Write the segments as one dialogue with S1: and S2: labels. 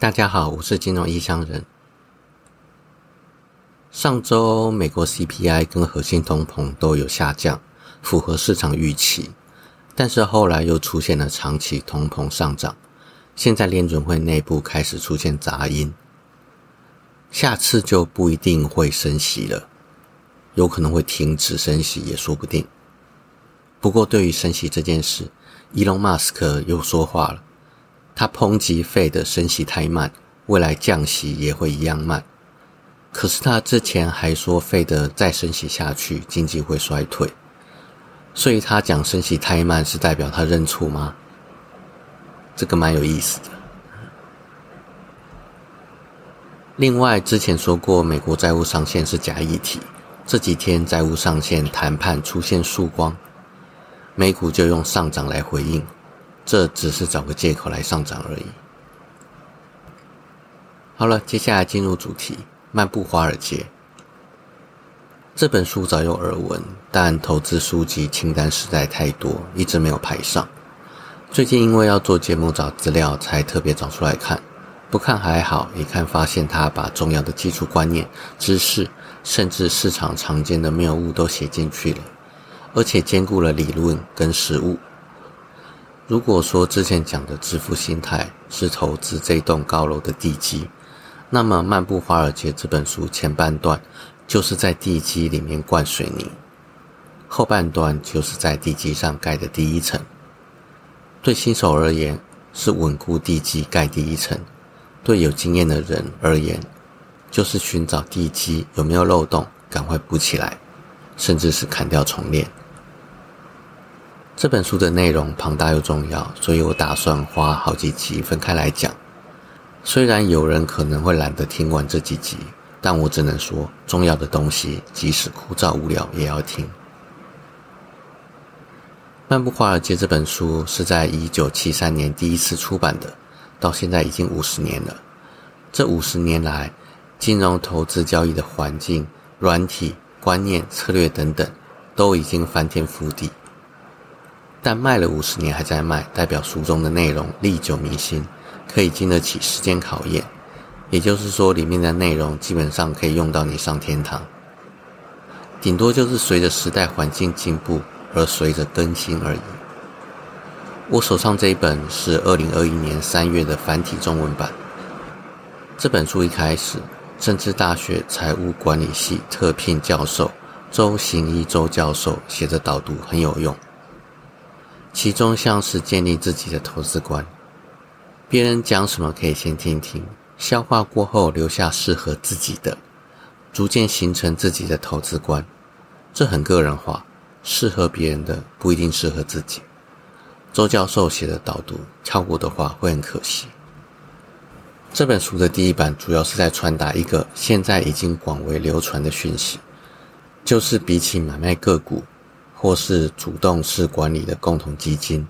S1: 大家好，我是金融异乡人。上周美国 CPI 跟核心通膨都有下降，符合市场预期。但是后来又出现了长期通膨上涨，现在联准会内部开始出现杂音，下次就不一定会升息了，有可能会停止升息也说不定。不过对于升息这件事，伊隆马斯克又说话了。他抨击费的升息太慢，未来降息也会一样慢。可是他之前还说费的再升息下去，经济会衰退。所以他讲升息太慢是代表他认错吗？这个蛮有意思的。另外，之前说过美国债务上限是假议题，这几天债务上限谈判出现曙光，美股就用上涨来回应。这只是找个借口来上涨而已。好了，接下来进入主题，《漫步华尔街》这本书早有耳闻，但投资书籍清单实在太多，一直没有排上。最近因为要做节目找资料，才特别找出来看。不看还好，一看发现他把重要的基础观念、知识，甚至市场常见的谬误都写进去了，而且兼顾了理论跟实物。如果说之前讲的致富心态是投资这栋高楼的地基，那么《漫步华尔街》这本书前半段就是在地基里面灌水泥，后半段就是在地基上盖的第一层。对新手而言是稳固地基盖第一层，对有经验的人而言就是寻找地基有没有漏洞，赶快补起来，甚至是砍掉重练。这本书的内容庞大又重要，所以我打算花好几集分开来讲。虽然有人可能会懒得听完这几集，但我只能说，重要的东西即使枯燥无聊也要听。《漫步华尔街》这本书是在一九七三年第一次出版的，到现在已经五十年了。这五十年来，金融投资交易的环境、软体、观念、策略等等，都已经翻天覆地。但卖了五十年还在卖，代表书中的内容历久弥新，可以经得起时间考验。也就是说，里面的内容基本上可以用到你上天堂。顶多就是随着时代环境进步而随着更新而已。我手上这一本是二零二一年三月的繁体中文版。这本书一开始，政治大学财务管理系特聘教授周行一周教授写的导读很有用。其中像是建立自己的投资观，别人讲什么可以先听听，消化过后留下适合自己的，逐渐形成自己的投资观。这很个人化，适合别人的不一定适合自己。周教授写的导读跳过的话会很可惜。这本书的第一版主要是在传达一个现在已经广为流传的讯息，就是比起买卖个股。或是主动式管理的共同基金，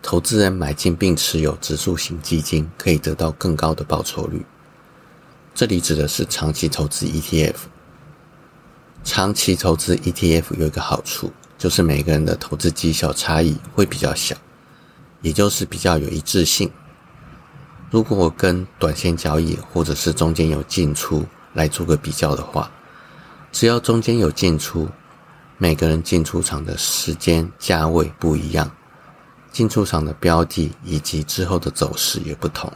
S1: 投资人买进并持有指数型基金，可以得到更高的报酬率。这里指的是长期投资 ETF。长期投资 ETF 有一个好处，就是每个人的投资绩效差异会比较小，也就是比较有一致性。如果我跟短线交易或者是中间有进出来做个比较的话，只要中间有进出。每个人进出场的时间、价位不一样，进出场的标的以及之后的走势也不同，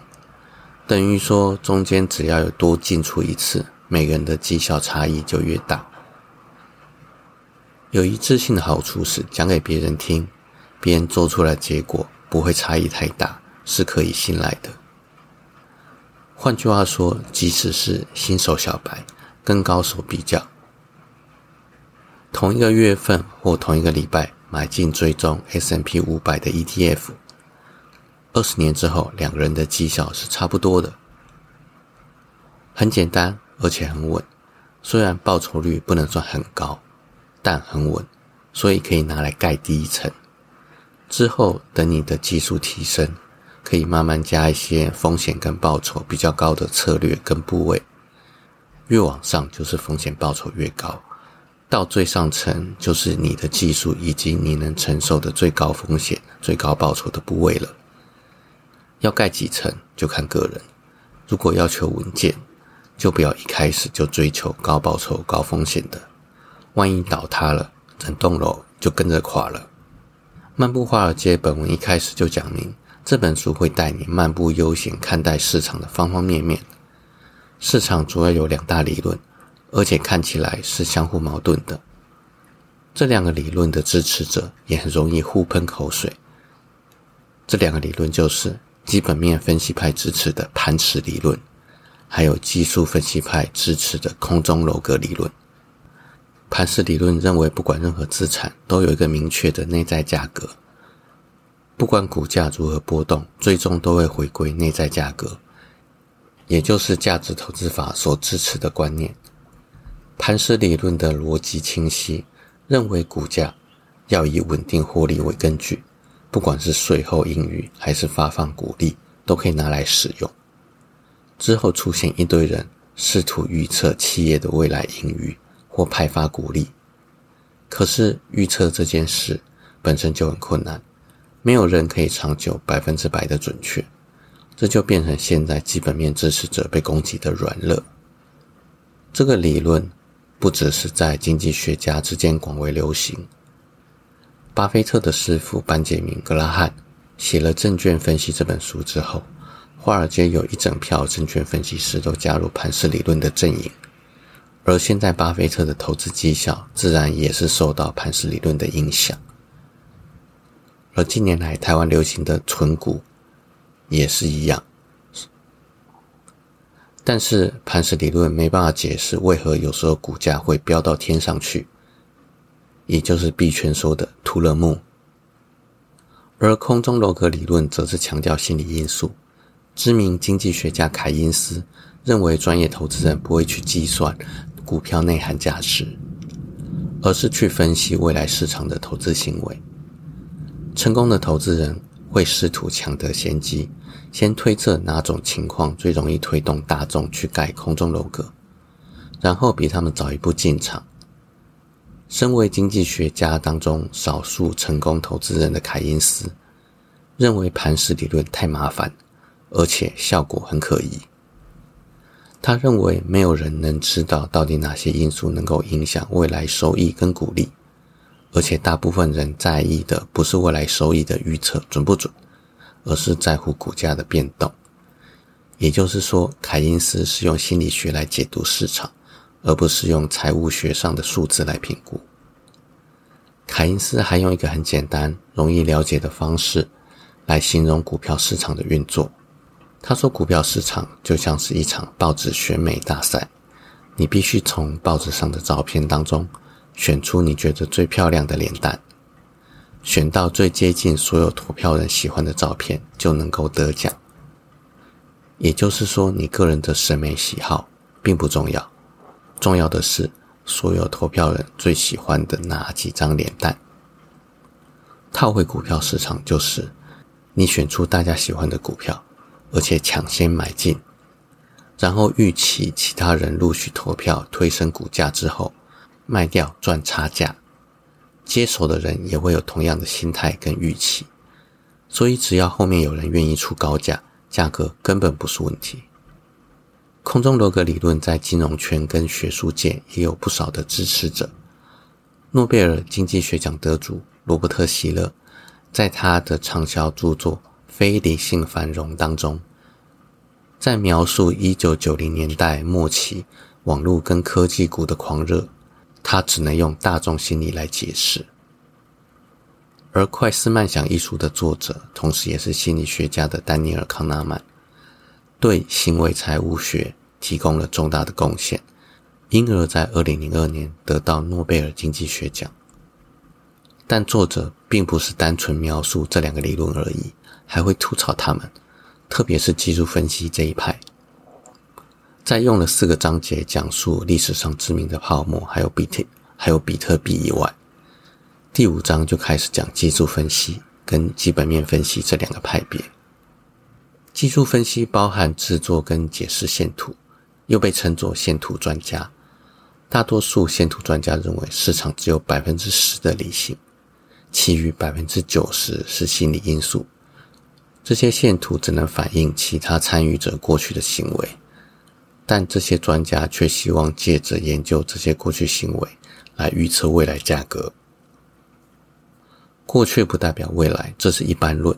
S1: 等于说中间只要有多进出一次，每个人的绩效差异就越大。有一致性的好处是讲给别人听，别人做出来结果不会差异太大，是可以信赖的。换句话说，即使是新手小白跟高手比较。同一个月份或同一个礼拜买进追踪 S M P 五百的 E T F，二十年之后，两个人的绩效是差不多的。很简单，而且很稳。虽然报酬率不能算很高，但很稳，所以可以拿来盖第一层。之后等你的技术提升，可以慢慢加一些风险跟报酬比较高的策略跟部位。越往上就是风险报酬越高。到最上层就是你的技术以及你能承受的最高风险、最高报酬的部位了。要盖几层就看个人，如果要求稳健，就不要一开始就追求高报酬高风险的，万一倒塌了，整栋楼就跟着垮了。漫步华尔街本文一开始就讲明，这本书会带你漫步悠闲看待市场的方方面面。市场主要有两大理论，而且看起来是相互矛盾的。这两个理论的支持者也很容易互喷口水。这两个理论就是基本面分析派支持的盘石理论，还有技术分析派支持的空中楼阁理论。盘石理论认为，不管任何资产都有一个明确的内在价格，不管股价如何波动，最终都会回归内在价格。也就是价值投资法所支持的观念，磐石理论的逻辑清晰，认为股价要以稳定获利为根据，不管是税后盈余还是发放股利，都可以拿来使用。之后出现一堆人试图预测企业的未来盈余或派发股利，可是预测这件事本身就很困难，没有人可以长久百分之百的准确。这就变成现在基本面支持者被攻击的软肋。这个理论不只是在经济学家之间广为流行。巴菲特的师傅班杰明·格拉汉写了《证券分析》这本书之后，华尔街有一整票证券分析师都加入磐石理论的阵营。而现在巴菲特的投资绩效自然也是受到磐石理论的影响。而近年来台湾流行的存股。也是一样，但是磐石理论没办法解释为何有时候股价会飙到天上去，也就是币圈说的“图勒木”。而空中楼阁理论则是强调心理因素。知名经济学家凯因斯认为，专业投资人不会去计算股票内涵价值，而是去分析未来市场的投资行为。成功的投资人会试图抢得先机。先推测哪种情况最容易推动大众去盖空中楼阁，然后比他们早一步进场。身为经济学家当中少数成功投资人的凯因斯，认为磐石理论太麻烦，而且效果很可疑。他认为没有人能知道到底哪些因素能够影响未来收益跟股利，而且大部分人在意的不是未来收益的预测准不准。而是在乎股价的变动，也就是说，凯因斯是用心理学来解读市场，而不是用财务学上的数字来评估。凯因斯还用一个很简单、容易了解的方式来形容股票市场的运作。他说，股票市场就像是一场报纸选美大赛，你必须从报纸上的照片当中选出你觉得最漂亮的脸蛋。选到最接近所有投票人喜欢的照片，就能够得奖。也就是说，你个人的审美喜好并不重要，重要的是所有投票人最喜欢的哪几张脸蛋。套回股票市场，就是你选出大家喜欢的股票，而且抢先买进，然后预期其他人陆续投票推升股价之后，卖掉赚差价。接手的人也会有同样的心态跟预期，所以只要后面有人愿意出高价，价格根本不是问题。空中楼阁理论在金融圈跟学术界也有不少的支持者。诺贝尔经济学奖得主罗伯特希勒，在他的畅销著作《非理性繁荣》当中，在描述一九九零年代末期网络跟科技股的狂热。他只能用大众心理来解释，而《快思慢想》一书的作者，同时也是心理学家的丹尼尔·康纳曼，对行为财务学提供了重大的贡献，因而，在二零零二年得到诺贝尔经济学奖。但作者并不是单纯描述这两个理论而已，还会吐槽他们，特别是技术分析这一派。在用了四个章节讲述历史上知名的泡沫，还有比特，还有比特币以外，第五章就开始讲技术分析跟基本面分析这两个派别。技术分析包含制作跟解释线图，又被称作线图专家。大多数线图专家认为市场只有百分之十的理性，其余百分之九十是心理因素。这些线图只能反映其他参与者过去的行为，但这些专家却希望借着研究这些过去行为来预测未来价格。过去不代表未来，这是一般论，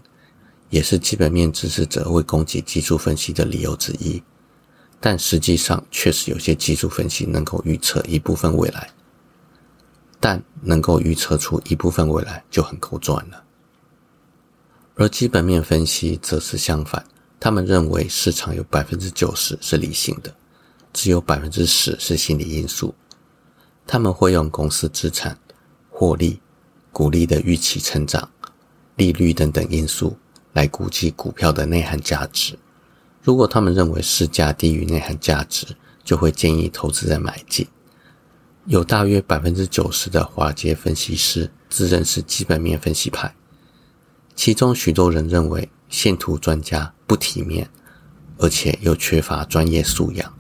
S1: 也是基本面支持者会攻击技术分析的理由之一。但实际上，确实有些技术分析能够预测一部分未来，但能够预测出一部分未来就很够赚了。而基本面分析则是相反，他们认为市场有百分之九十是理性的，只有百分之十是心理因素。他们会用公司资产、获利。股利的预期成长、利率等等因素来估计股票的内涵价值。如果他们认为市价低于内涵价值，就会建议投资人买进。有大约百分之九十的华尔街分析师自认是基本面分析派，其中许多人认为线图专家不体面，而且又缺乏专业素养。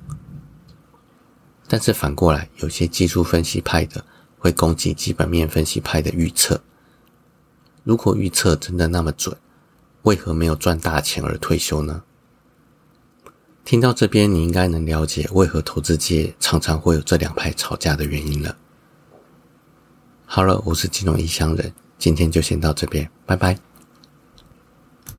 S1: 但是反过来，有些技术分析派的。会攻击基本面分析派的预测。如果预测真的那么准，为何没有赚大钱而退休呢？听到这边，你应该能了解为何投资界常常会有这两派吵架的原因了。好了，我是金融异乡人，今天就先到这边，拜拜。